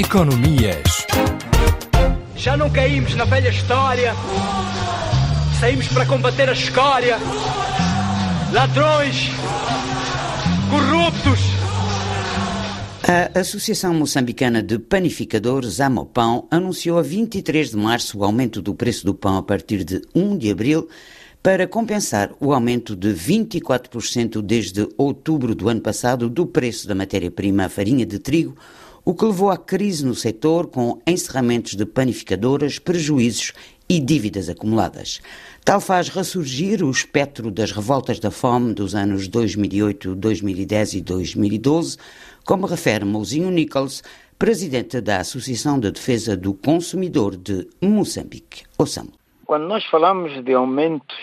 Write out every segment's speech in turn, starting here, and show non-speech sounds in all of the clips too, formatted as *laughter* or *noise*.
Economias. Já não caímos na velha história. Saímos para combater a escória. Ladrões. Corruptos. A Associação Moçambicana de Panificadores, Amopão, anunciou a 23 de março o aumento do preço do pão a partir de 1 de abril para compensar o aumento de 24% desde outubro do ano passado do preço da matéria-prima farinha de trigo, o que levou à crise no setor com encerramentos de panificadoras, prejuízos e dívidas acumuladas. Tal faz ressurgir o espectro das revoltas da fome dos anos 2008, 2010 e 2012, como refere Mouzinho Nichols, presidente da Associação de Defesa do Consumidor de Moçambique. Ouçamos. Quando nós falamos de aumentos,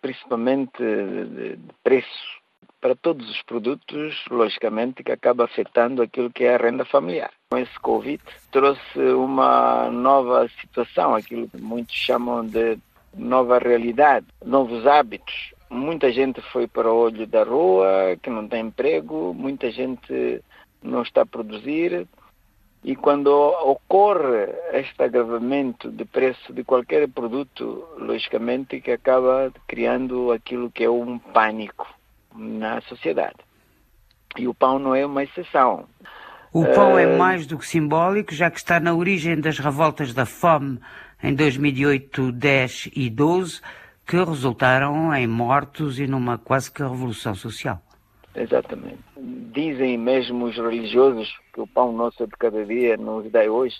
principalmente de preço para todos os produtos, logicamente, que acaba afetando aquilo que é a renda familiar. Com esse Covid, trouxe uma nova situação, aquilo que muitos chamam de nova realidade, novos hábitos. Muita gente foi para o olho da rua, que não tem emprego, muita gente não está a produzir, e quando ocorre este agravamento de preço de qualquer produto, logicamente que acaba criando aquilo que é um pânico na sociedade. E o pão não é uma exceção. O pão é mais do que simbólico, já que está na origem das revoltas da fome em 2008, 10 e 12, que resultaram em mortos e numa quase que revolução social. Exatamente. Dizem mesmo os religiosos que o pão nosso é de cada dia nos dá hoje.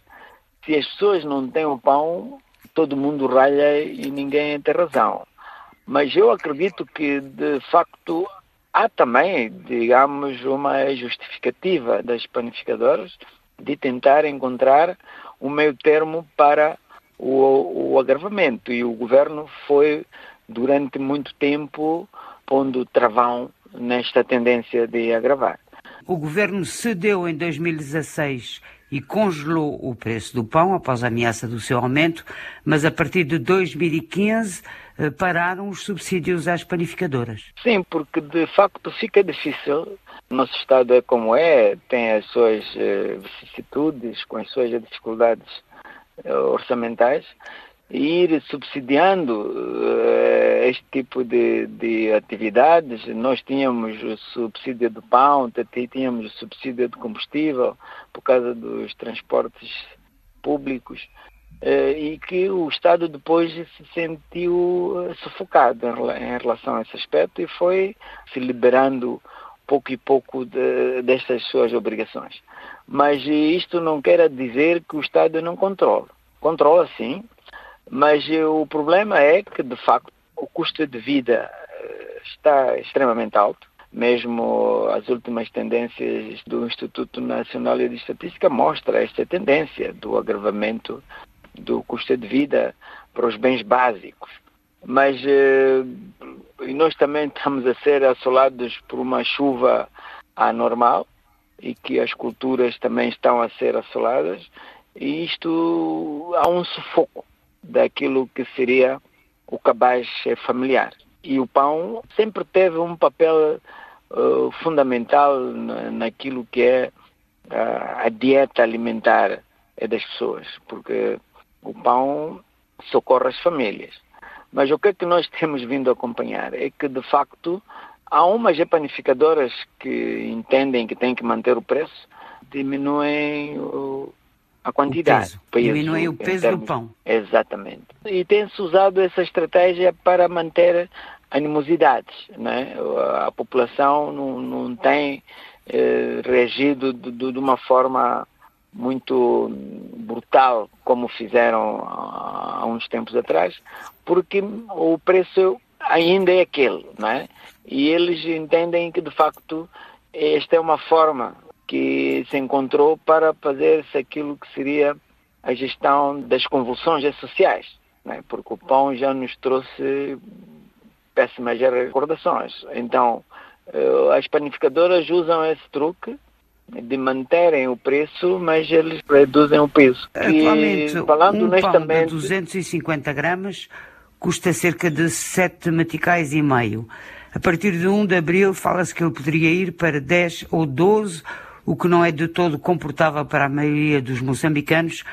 Se as pessoas não têm o pão, todo mundo ralha e ninguém tem razão. Mas eu acredito que, de facto, há também, digamos, uma justificativa das panificadoras de tentar encontrar um meio termo para o, o agravamento. E o governo foi, durante muito tempo, pondo travão nesta tendência de agravar. O governo cedeu em 2016 e congelou o preço do pão após a ameaça do seu aumento, mas a partir de 2015 eh, pararam os subsídios às panificadoras. Sim, porque de facto fica difícil. Nosso Estado é como é, tem as suas eh, vicissitudes, com as suas dificuldades eh, orçamentais, ir subsidiando uh, este tipo de, de, atividades. Nós tínhamos o subsídio do pão, tínhamos o subsídio do combustível por causa dos transportes públicos uh, e que o Estado depois se sentiu eh, sufocado em, em, relação a esse aspecto e foi se liberando pouco e pouco de, destas suas obrigações. Mas isto não quer dizer que o Estado não controle. Controla sim, mas o problema é que, de facto, o custo de vida eh, está extremamente alto. Mesmo as últimas tendências do Instituto Nacional de Estatística mostram esta tendência do agravamento do custo de vida para os bens básicos. Mas eh, nós também estamos a ser assolados por uma chuva anormal e que as culturas também estão a ser assoladas e isto há um sufoco daquilo que seria o cabaz familiar. E o pão sempre teve um papel uh, fundamental naquilo que é uh, a dieta alimentar das pessoas, porque o pão socorre as famílias. Mas o que é que nós *laughs* temos vindo a acompanhar é que, de facto, há umas panificadoras que entendem que têm que manter o preço, diminuem o, a quantidade. O peso. Diminui o peso termos... do pão. Exatamente. E tem-se usado essa estratégia para manter animosidades. Né? A população não, não tem eh, reagido de, de, uma forma muito brutal como fizeram há uns tempos atrás, porque o preço ainda é aquele, não é? E eles entendem que de facto esta é uma forma que se encontrou para fazer-se aquilo que seria a gestão das convulsões sociais, né? porque o pão já nos trouxe péssimas recordações. Então, eh, as panificadoras usam esse truque de manterem o preço, mas eles reduzem o peso. Atualmente, e, falando um honestamente, pão de 250 gramas custa cerca de 7 meticais e meio. A partir de 1 de abril fala-se que ele poderia ir para 10 ou 12 o que não é de todo comportável para a maioria dos moçambicanos,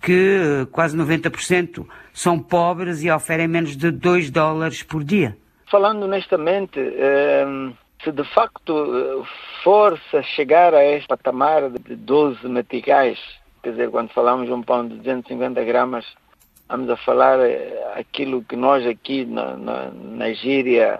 que eh, quase 90% são pobres e oferem menos de 2 dólares por dia. Falando honestamente, ehm, se de facto eh, for-se a chegar a este patamar de 12 meticais, quer dizer, quando falamos de um pão de 250 gramas, vamos a falar eh, aquilo que nós aqui na, na, na gíria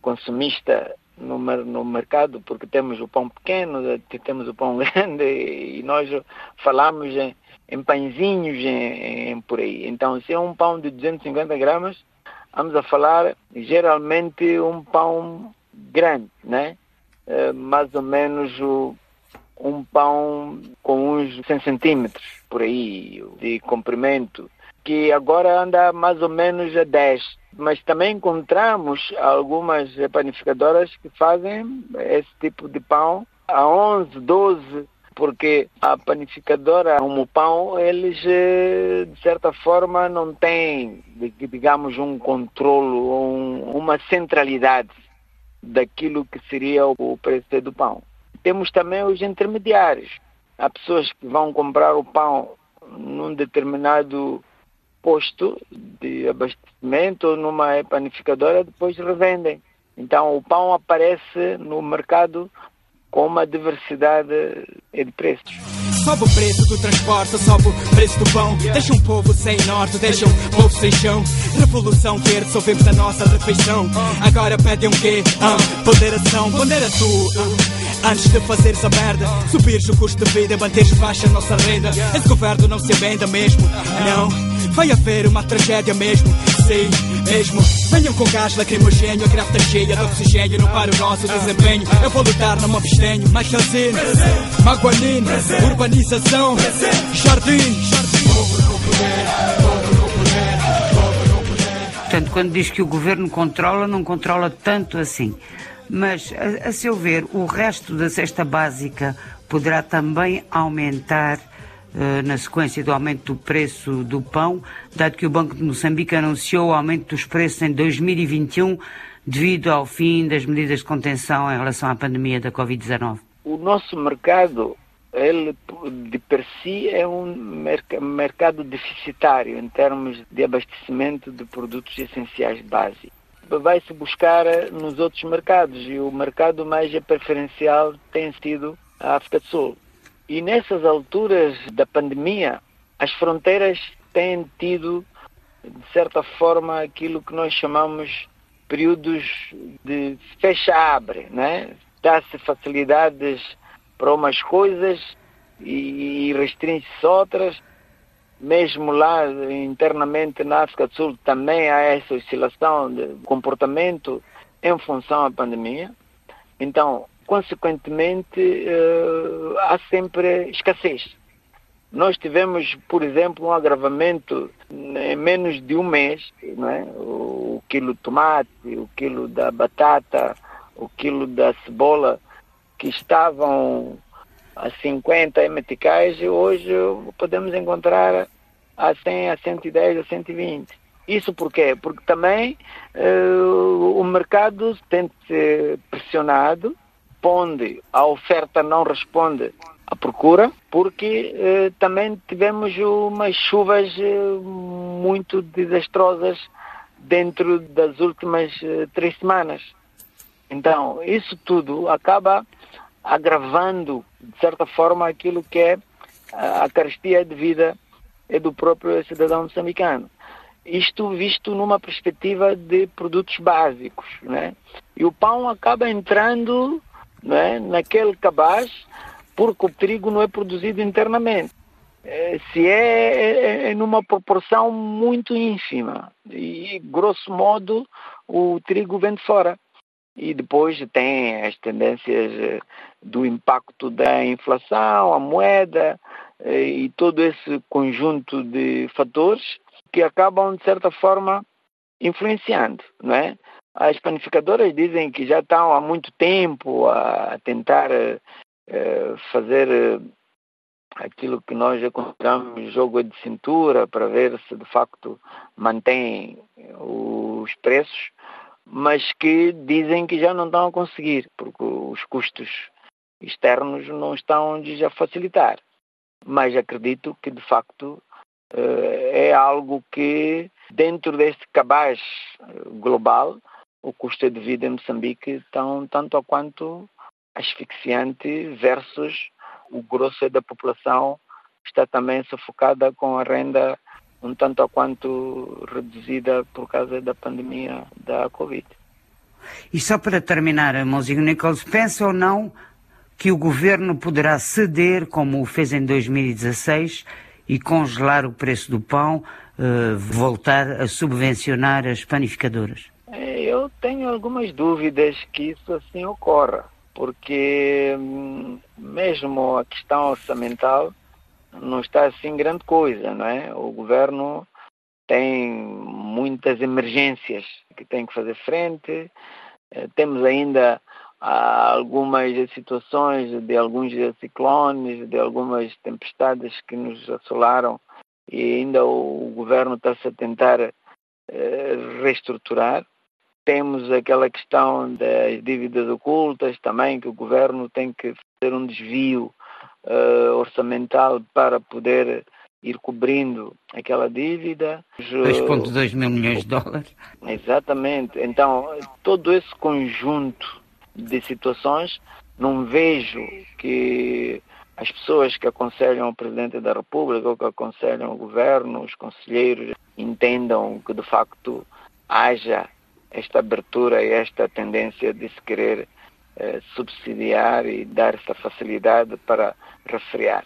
consumista no, no mercado, porque temos o pão pequeno, temos o pão *laughs* grande e nós falamos em, em pãezinhos em, em, por aí. Então, se é um pão de 250 gramas, vamos a falar geralmente um pão grande, né? Uh, mais ou menos um pão com uns 100 centímetros por aí de comprimento, que agora anda mais ou menos a 10. Mas também encontramos algumas panificadoras que fazem esse tipo de pão a 11, 12 porque a panificadora, como pão, eles eh, de certa forma não têm, digamos, um controle, um, uma centralidade daquilo que seria o preço do pão. Temos também os intermediários. Há pessoas que vão comprar o pão num determinado posto de abastecimento numa panificadora, depois revendem. Então o pão aparece no mercado com uma diversidade de preços. Sobe o preço do transporte, sobe o preço do pão. Deixa um povo sem norte, deixa um povo sem chão. Revolução verde, soubemos a nossa refeição. Agora pedem um quê? Ah, ponderação, pondera tu. Ah. Antes de fazeres a merda, subires o custo de vida, manteres baixa a nossa renda. Esse governo não se venda mesmo, não. Vai haver uma tragédia mesmo, sim, mesmo. Venham com gás lacrimogênio, a está cheia de oxigênio. Não para o nosso desempenho. Eu vou lutar, não me abstenho. Mais Chazine, Maguanine, urbanização, jardim. Portanto, quando diz que o governo controla, não controla tanto assim. Mas, a, a seu ver, o resto da cesta básica poderá também aumentar na sequência do aumento do preço do pão, dado que o Banco de Moçambique anunciou o aumento dos preços em 2021 devido ao fim das medidas de contenção em relação à pandemia da Covid-19? O nosso mercado, ele de per si é um mercado deficitário em termos de abastecimento de produtos essenciais básicos. Vai-se buscar nos outros mercados e o mercado mais preferencial tem sido a África do Sul. E nessas alturas da pandemia, as fronteiras têm tido, de certa forma, aquilo que nós chamamos períodos de fecha-abre, né? Dá-se facilidades para umas coisas e restringe-se outras. Mesmo lá internamente na África do Sul também há essa oscilação de comportamento em função da pandemia. Então, consequentemente, uh, há sempre escassez. Nós tivemos, por exemplo, um agravamento em menos de um mês, não é? o quilo de tomate, o quilo da batata, o quilo da cebola, que estavam a 50 meticais, hoje podemos encontrar a 100, a 110, a 120. Isso por quê? Porque também uh, o mercado tem de ser pressionado responde, a oferta não responde à procura, porque eh, também tivemos umas chuvas eh, muito desastrosas dentro das últimas eh, três semanas. Então, isso tudo acaba agravando, de certa forma, aquilo que é a carestia de vida do próprio cidadão moçambicano. Isto visto numa perspectiva de produtos básicos. Né? E o pão acaba entrando né, naquele cabaz, porque o trigo não é produzido internamente. É, se é, é, é numa proporção muito ínfima e, grosso modo, o trigo vem de fora. E depois tem as tendências eh, do impacto da inflação, a moeda eh, e todo esse conjunto de fatores que acabam, de certa forma, influenciando, não é? As panificadoras dizem que já estão há muito tempo a tentar uh, fazer uh, aquilo que nós já consideramos jogo de cintura para ver se de facto mantém os preços, mas que dizem que já não estão a conseguir, porque os custos externos não estão a facilitar. Mas acredito que, de facto, é algo que, dentro deste cabaz global, o custo de vida em Moçambique estão tanto a quanto asfixiante versus o grosso da população está também sufocada com a renda um tanto a quanto reduzida por causa da pandemia da Covid. E só para terminar, Mozinho Nichols, pensa ou não que o governo poderá ceder, como o fez em 2016, e congelar o preço do pão, uh, voltar a subvencionar as panificadoras? Tenho algumas dúvidas que isso assim ocorra, porque hum, mesmo a questão orçamental não está assim grande coisa, não é? O governo tem muitas emergências que tem que fazer frente. Eh, temos ainda ah, algumas situações de alguns ciclones, de algumas tempestades que nos assolaram e ainda o governo está-se a tentar eh, reestruturar. Temos aquela questão das dívidas ocultas também, que o governo tem que fazer um desvio uh, orçamental para poder ir cobrindo aquela dívida. 2,2 mil milhões de dólares. Exatamente. Então, todo esse conjunto de situações, não vejo que as pessoas que aconselham o Presidente da República ou que aconselham o Governo, os conselheiros, entendam que de facto haja esta abertura e esta tendência de se querer eh, subsidiar e dar essa facilidade para resfriar.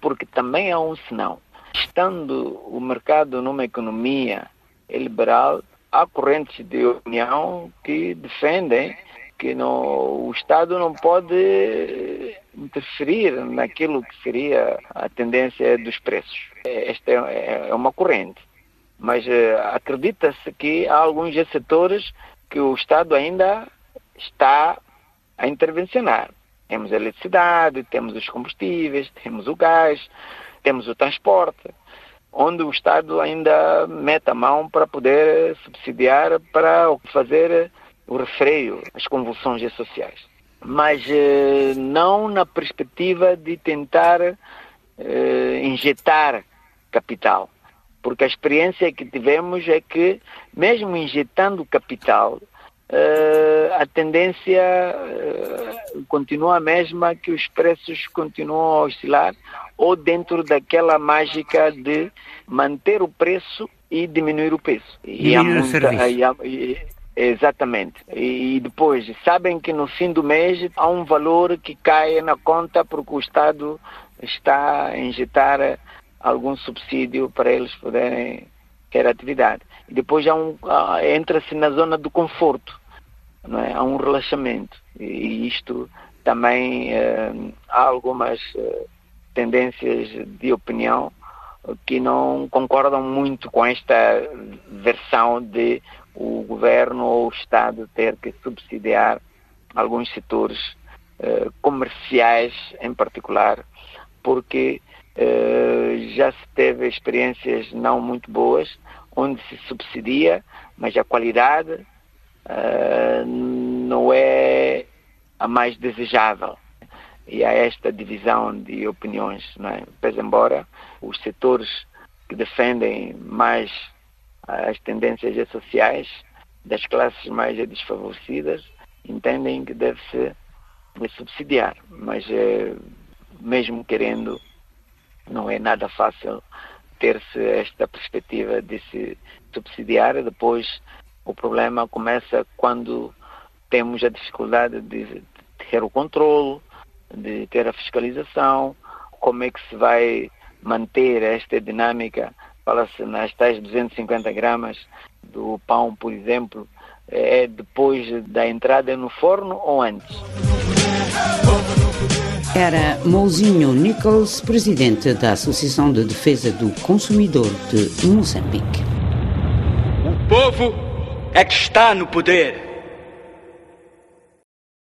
Porque também há um senão. Estando o mercado numa economia liberal, há correntes de opinião que defendem que o Estado não pode interferir naquilo que seria a tendência dos preços. Esta é, é uma corrente. Mas eh, acredita-se que há alguns setores que o Estado ainda está a intervencionar. Temos a eletricidade, temos os combustíveis, temos o gás, temos o transporte, onde o Estado ainda mete a mão para poder subsidiar, para fazer o refreio, as convulsões sociais. Mas eh, não na perspectiva de tentar eh, injetar capital. Porque a experiência que tivemos é que, mesmo injetando capital, uh, a tendência uh, continua a mesma, que os preços continuam a oscilar, ou dentro daquela mágica de manter o preço e diminuir o preço. E há muita, e há, e, exatamente. E, e depois, sabem que no fim do mês há um valor que cai na conta porque o Estado está a injetar algum subsídio para eles poderem ter atividade. E depois um, entra-se na zona do conforto não é? há um relaxamento. E isto também uh, há algumas uh, tendências de opinião que não concordam muito com esta versão de o governo ou o Estado ter que subsidiar alguns setores uh, comerciais em particular, porque já se teve experiências não muito boas onde se subsidia, mas a qualidade uh, não é a mais desejável. E há esta divisão de opiniões. Não é? Pois, embora os setores que defendem mais as tendências sociais das classes mais desfavorecidas entendem que deve-se subsidiar, mas mesmo querendo, não é nada fácil ter-se esta perspectiva de se subsidiar, depois o problema começa quando temos a dificuldade de ter o controle, de ter a fiscalização, como é que se vai manter esta dinâmica, fala-se nas tais 250 gramas do pão, por exemplo, é depois da entrada no forno ou antes? Era Mouzinho Nichols, presidente da Associação de Defesa do Consumidor de Moçambique. O povo é que está no poder.